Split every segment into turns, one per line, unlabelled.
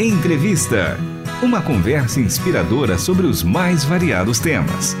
Entrevista. Uma conversa inspiradora sobre os mais variados temas.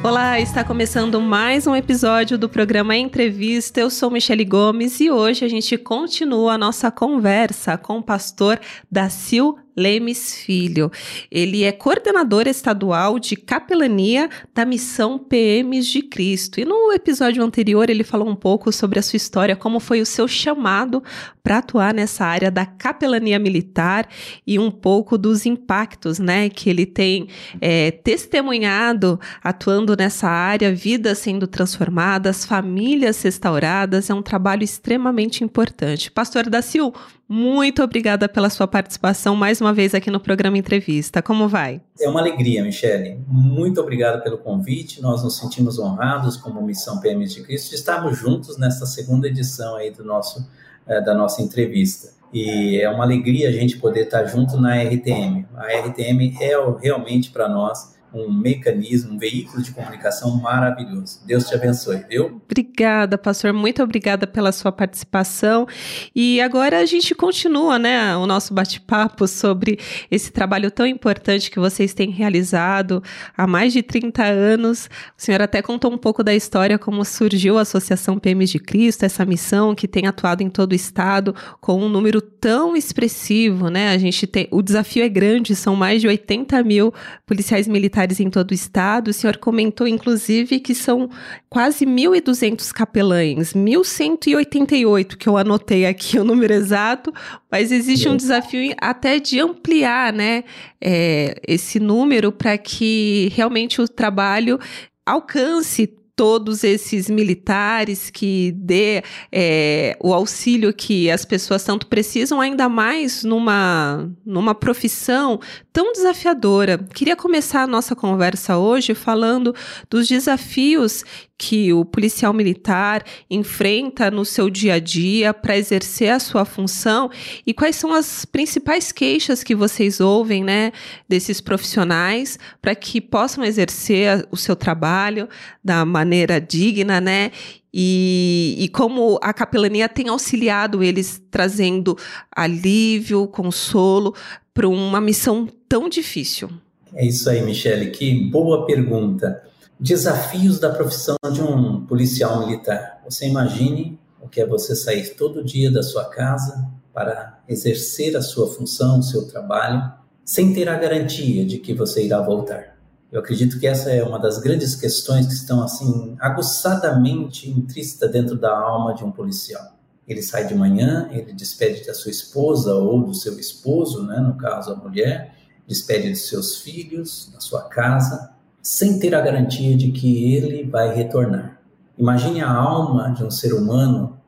Olá, está começando mais um episódio do programa Entrevista. Eu sou Michele Gomes e hoje a gente continua a nossa conversa com o pastor Dacil Lemes Filho. Ele é coordenador estadual de capelania da missão PMs de Cristo. E no episódio anterior ele falou um pouco sobre a sua história, como foi o seu chamado para atuar nessa área da capelania militar e um pouco dos impactos, né, que ele tem é, testemunhado atuando nessa área, vidas sendo transformadas, famílias restauradas. É um trabalho extremamente importante. Pastor da Silva, muito obrigada pela sua participação mais uma vez aqui no programa Entrevista. Como vai?
É uma alegria, Michele. Muito obrigado pelo convite. Nós nos sentimos honrados como Missão PM de Cristo de estarmos juntos nesta segunda edição aí do nosso, é, da nossa entrevista. E é uma alegria a gente poder estar junto na RTM. A RTM é realmente para nós um mecanismo, um veículo de comunicação maravilhoso. Deus te abençoe, viu?
Obrigada, pastor. Muito obrigada pela sua participação. E agora a gente continua, né, o nosso bate-papo sobre esse trabalho tão importante que vocês têm realizado há mais de 30 anos. O senhor até contou um pouco da história como surgiu a Associação PMs de Cristo, essa missão que tem atuado em todo o estado com um número tão expressivo, né? A gente tem, o desafio é grande, são mais de 80 mil policiais militares militares em todo o estado. O senhor comentou, inclusive, que são quase 1.200 capelães, 1.188, que eu anotei aqui o número exato, mas existe um desafio até de ampliar né, é, esse número para que realmente o trabalho alcance todos esses militares que dê é, o auxílio que as pessoas tanto precisam, ainda mais numa, numa profissão tão desafiadora. Queria começar a nossa conversa hoje falando dos desafios que o policial militar enfrenta no seu dia a dia para exercer a sua função e quais são as principais queixas que vocês ouvem, né, desses profissionais para que possam exercer o seu trabalho da maneira digna, né? E, e, como a capelania tem auxiliado eles trazendo alívio, consolo para uma missão tão difícil.
É isso aí, Michele. Que boa pergunta desafios da profissão de um policial militar. Você imagine o que é você sair todo dia da sua casa para exercer a sua função, o seu trabalho, sem ter a garantia de que você irá voltar. Eu acredito que essa é uma das grandes questões que estão assim aguçadamente intrínsecas dentro da alma de um policial. Ele sai de manhã, ele despede da sua esposa ou do seu esposo, né, no caso a mulher, despede dos seus filhos, da sua casa, sem ter a garantia de que ele vai retornar. Imagine a alma de um ser humano,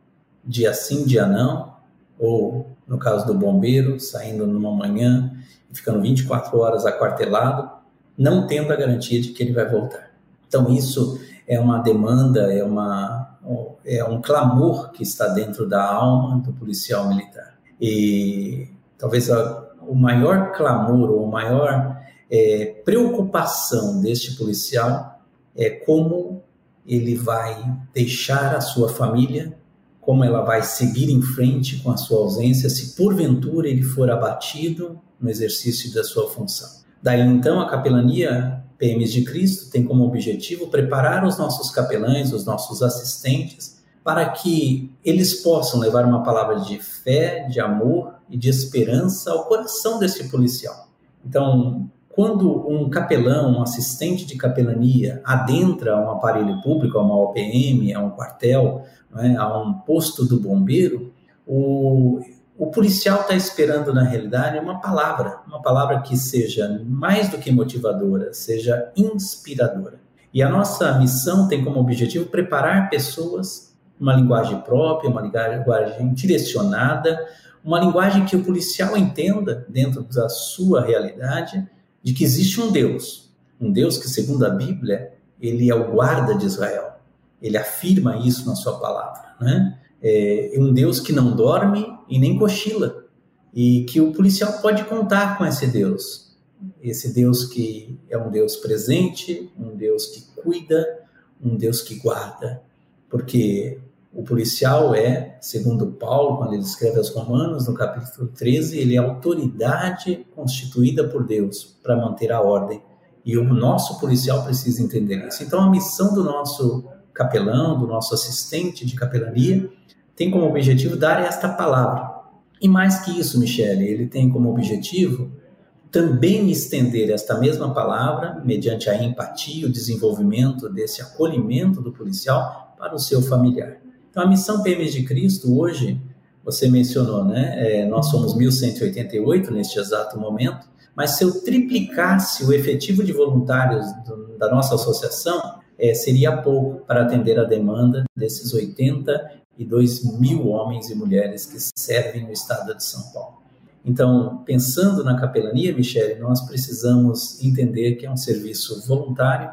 dia sim, dia não, ou no caso do bombeiro, saindo numa manhã e ficando 24 horas aquartelado, não tendo a garantia de que ele vai voltar. Então, isso é uma demanda, é, uma, é um clamor que está dentro da alma do policial militar. E talvez a, o maior clamor, ou o maior é, preocupação deste policial é como ele vai deixar a sua família, como ela vai seguir em frente com a sua ausência, se porventura ele for abatido no exercício da sua função. Daí então a capelania PMs de Cristo tem como objetivo preparar os nossos capelães, os nossos assistentes, para que eles possam levar uma palavra de fé, de amor e de esperança ao coração desse policial. Então, quando um capelão, um assistente de capelania adentra um aparelho público, a uma OPM, a um quartel, é, a um posto do bombeiro, o, o policial está esperando, na realidade, uma palavra, uma palavra que seja mais do que motivadora, seja inspiradora. E a nossa missão tem como objetivo preparar pessoas uma linguagem própria, uma linguagem direcionada, uma linguagem que o policial entenda dentro da sua realidade de que existe um Deus, um Deus que, segundo a Bíblia, ele é o guarda de Israel. Ele afirma isso na sua palavra, né? É um Deus que não dorme e nem cochila, e que o policial pode contar com esse Deus. Esse Deus que é um Deus presente, um Deus que cuida, um Deus que guarda, porque O policial é, segundo Paulo, quando ele escreve aos Romanos, no capítulo 13, ele é autoridade constituída por Deus para manter a ordem. E o nosso policial precisa entender isso. Então, a missão do nosso capelão, do nosso assistente de capelania, tem como objetivo dar esta palavra. E mais que isso, Michele, ele tem como objetivo também estender esta mesma palavra, mediante a empatia, o desenvolvimento desse acolhimento do policial para o seu familiar. Então, a missão PMs de Cristo hoje, você mencionou, né? É, nós somos 1.188 neste exato momento, mas se eu triplicasse o efetivo de voluntários do, da nossa associação, é, seria pouco para atender a demanda desses 82 mil homens e mulheres que servem no estado de São Paulo. Então, pensando na capelania, Michele, nós precisamos entender que é um serviço voluntário,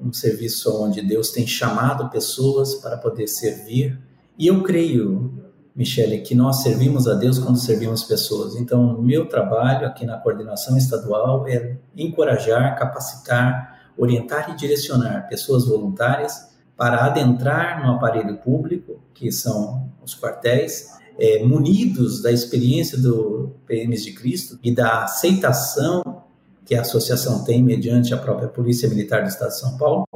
um serviço onde Deus tem chamado pessoas para poder servir. E eu creio, Michele, que nós servimos a Deus quando servimos pessoas. Então, meu trabalho aqui na coordenação estadual é encorajar, capacitar, orientar e direcionar pessoas voluntárias para adentrar no aparelho público, que são os quartéis, é, munidos da experiência do PMs de Cristo e da aceitação que a associação tem mediante a própria Polícia Militar do Estado de São Paulo,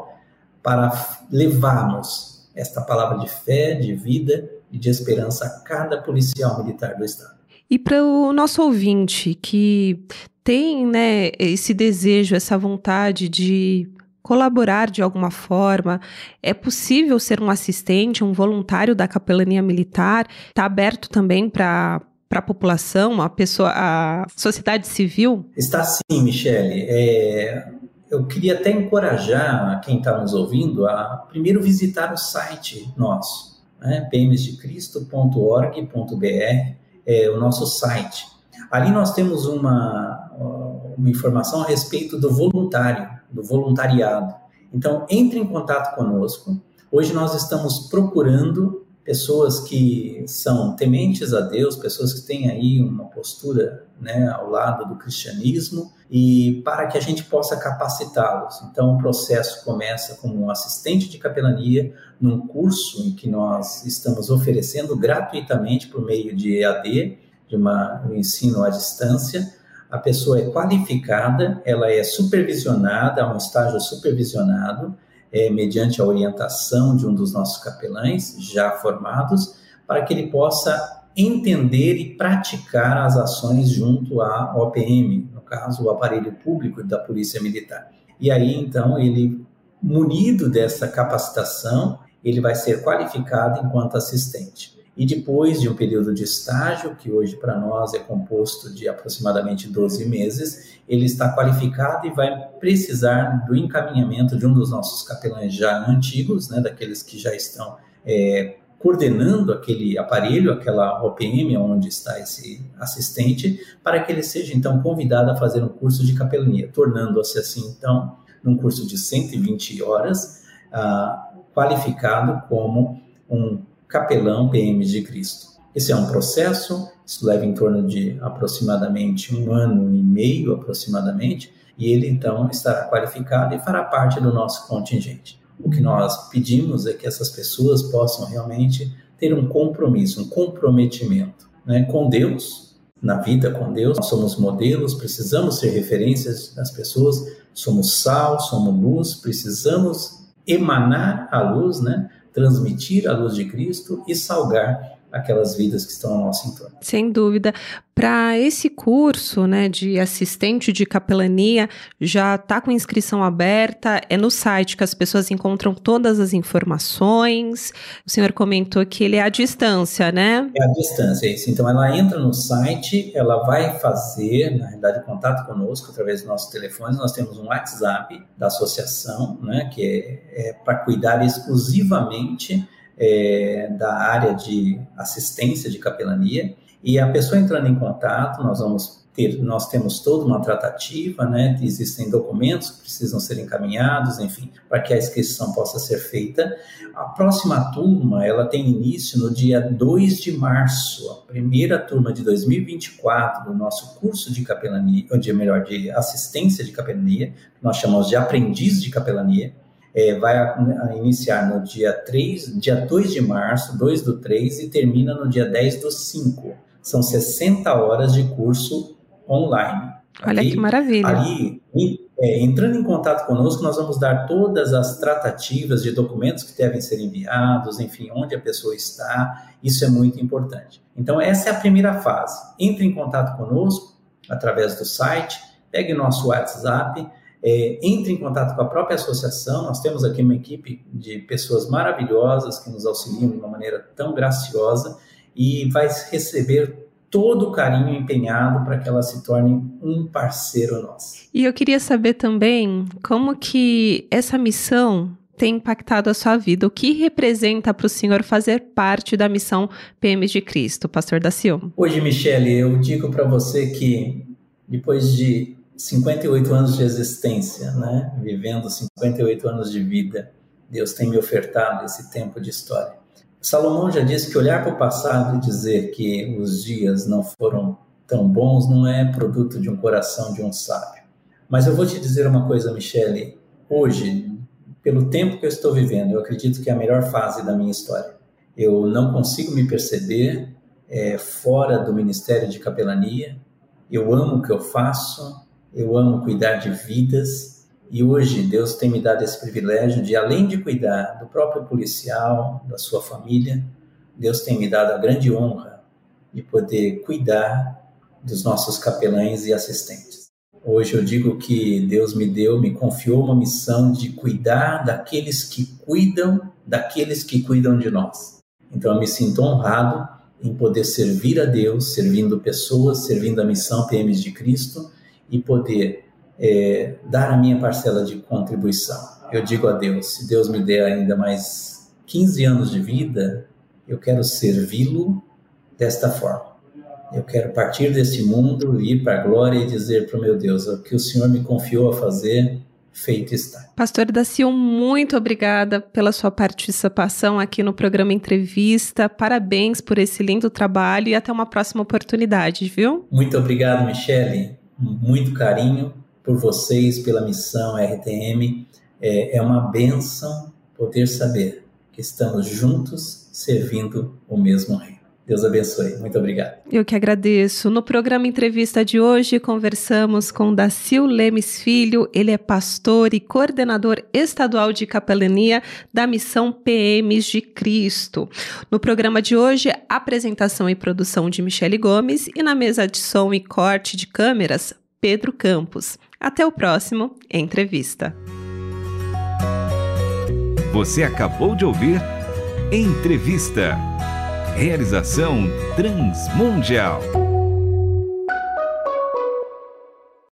para levarmos esta palavra de fé, de vida e de esperança a cada policial militar do Estado.
E para o nosso ouvinte que tem né, esse desejo, essa vontade de colaborar de alguma forma, é possível ser um assistente, um voluntário da capelania militar, está aberto também para para a população, a pessoa, a sociedade civil?
Está sim, Michele. É, eu queria até encorajar quem está nos ouvindo a primeiro visitar o site nosso, né, pmsdecristo.org.br, é o nosso site. Ali nós temos uma, uma informação a respeito do voluntário, do voluntariado. Então, entre em contato conosco. Hoje nós estamos procurando pessoas que são tementes a Deus, pessoas que têm aí uma postura né, ao lado do cristianismo e para que a gente possa capacitá-los. Então, o processo começa como um assistente de capelania num curso em que nós estamos oferecendo gratuitamente por meio de EAD, de uma, um ensino à distância. A pessoa é qualificada, ela é supervisionada, é um estágio supervisionado, é, mediante a orientação de um dos nossos capelães já formados, para que ele possa entender e praticar as ações junto à OPM, no caso, o aparelho público da Polícia Militar. E aí, então, ele, munido dessa capacitação, ele vai ser qualificado enquanto assistente. E depois de um período de estágio, que hoje para nós é composto de aproximadamente 12 meses, ele está qualificado e vai precisar do encaminhamento de um dos nossos capelães já antigos, né, daqueles que já estão é, coordenando aquele aparelho, aquela OPM onde está esse assistente, para que ele seja então convidado a fazer um curso de capelania, tornando-se assim então num curso de 120 horas, ah, qualificado como um capelão PM de Cristo. Esse é um processo, isso leva em torno de aproximadamente um ano e meio, aproximadamente, e ele então estará qualificado e fará parte do nosso contingente. O que nós pedimos é que essas pessoas possam realmente ter um compromisso, um comprometimento né, com Deus, na vida com Deus. Nós somos modelos, precisamos ser referências das pessoas, somos sal, somos luz, precisamos emanar a luz, né? Transmitir a luz de Cristo e salgar aquelas vidas que estão ao nosso entorno.
Sem dúvida. Para esse curso né, de assistente de capelania, já está com inscrição aberta, é no site que as pessoas encontram todas as informações. O senhor comentou que ele é à distância, né?
É à distância, é isso. Então ela entra no site, ela vai fazer, na realidade, contato conosco através dos nossos telefones. Nós temos um WhatsApp da associação, né, que é, é para cuidar exclusivamente é, da área de assistência de capelania. E a pessoa entrando em contato, nós vamos ter, nós temos toda uma tratativa, né? Existem documentos que precisam ser encaminhados, enfim, para que a inscrição possa ser feita. A próxima turma, ela tem início no dia 2 de março, a primeira turma de 2024 do nosso curso de capelania, ou de melhor, de assistência de capelania, nós chamamos de aprendiz de capelania é, vai a, a iniciar no dia 3, dia 2 de março, 2 do 3, e termina no dia 10 do 5. São 60 horas de curso online.
Olha que maravilha.
Ali, é, entrando em contato conosco, nós vamos dar todas as tratativas de documentos que devem ser enviados, enfim, onde a pessoa está. Isso é muito importante. Então, essa é a primeira fase. Entre em contato conosco através do site, pegue nosso WhatsApp é, entre em contato com a própria associação. Nós temos aqui uma equipe de pessoas maravilhosas que nos auxiliam de uma maneira tão graciosa e vai receber todo o carinho empenhado para que ela se torne um parceiro nosso.
E eu queria saber também como que essa missão tem impactado a sua vida? O que representa para o senhor fazer parte da missão PM de Cristo, pastor da?
Hoje, Michele, eu digo para você que depois de 58 anos de existência, né? Vivendo 58 anos de vida, Deus tem me ofertado esse tempo de história. Salomão já disse que olhar para o passado e dizer que os dias não foram tão bons não é produto de um coração de um sábio. Mas eu vou te dizer uma coisa, Michele. Hoje, pelo tempo que eu estou vivendo, eu acredito que é a melhor fase da minha história. Eu não consigo me perceber é, fora do ministério de capelania. Eu amo o que eu faço, eu amo cuidar de vidas e hoje Deus tem me dado esse privilégio de, além de cuidar do próprio policial, da sua família, Deus tem me dado a grande honra de poder cuidar dos nossos capelães e assistentes. Hoje eu digo que Deus me deu, me confiou uma missão de cuidar daqueles que cuidam daqueles que cuidam de nós. Então eu me sinto honrado em poder servir a Deus, servindo pessoas, servindo a missão PMs de Cristo e poder é, dar a minha parcela de contribuição. Eu digo a Deus, se Deus me der ainda mais 15 anos de vida, eu quero servi-lo desta forma. Eu quero partir desse mundo, ir para a glória e dizer para o meu Deus, o que o Senhor me confiou a fazer, feito está.
Pastor Dacion, muito obrigada pela sua participação aqui no programa Entrevista. Parabéns por esse lindo trabalho e até uma próxima oportunidade, viu?
Muito obrigado, Michele muito carinho por vocês, pela missão RTM. É, é uma benção poder saber que estamos juntos servindo o mesmo reino. Deus abençoe. Muito obrigado.
Eu que agradeço. No programa Entrevista de hoje, conversamos com Dacil Lemes Filho. Ele é pastor e coordenador estadual de capelania da Missão PMs de Cristo. No programa de hoje, apresentação e produção de Michele Gomes e na mesa de som e corte de câmeras, Pedro Campos. Até o próximo Entrevista.
Você acabou de ouvir Entrevista. Realização Transmundial.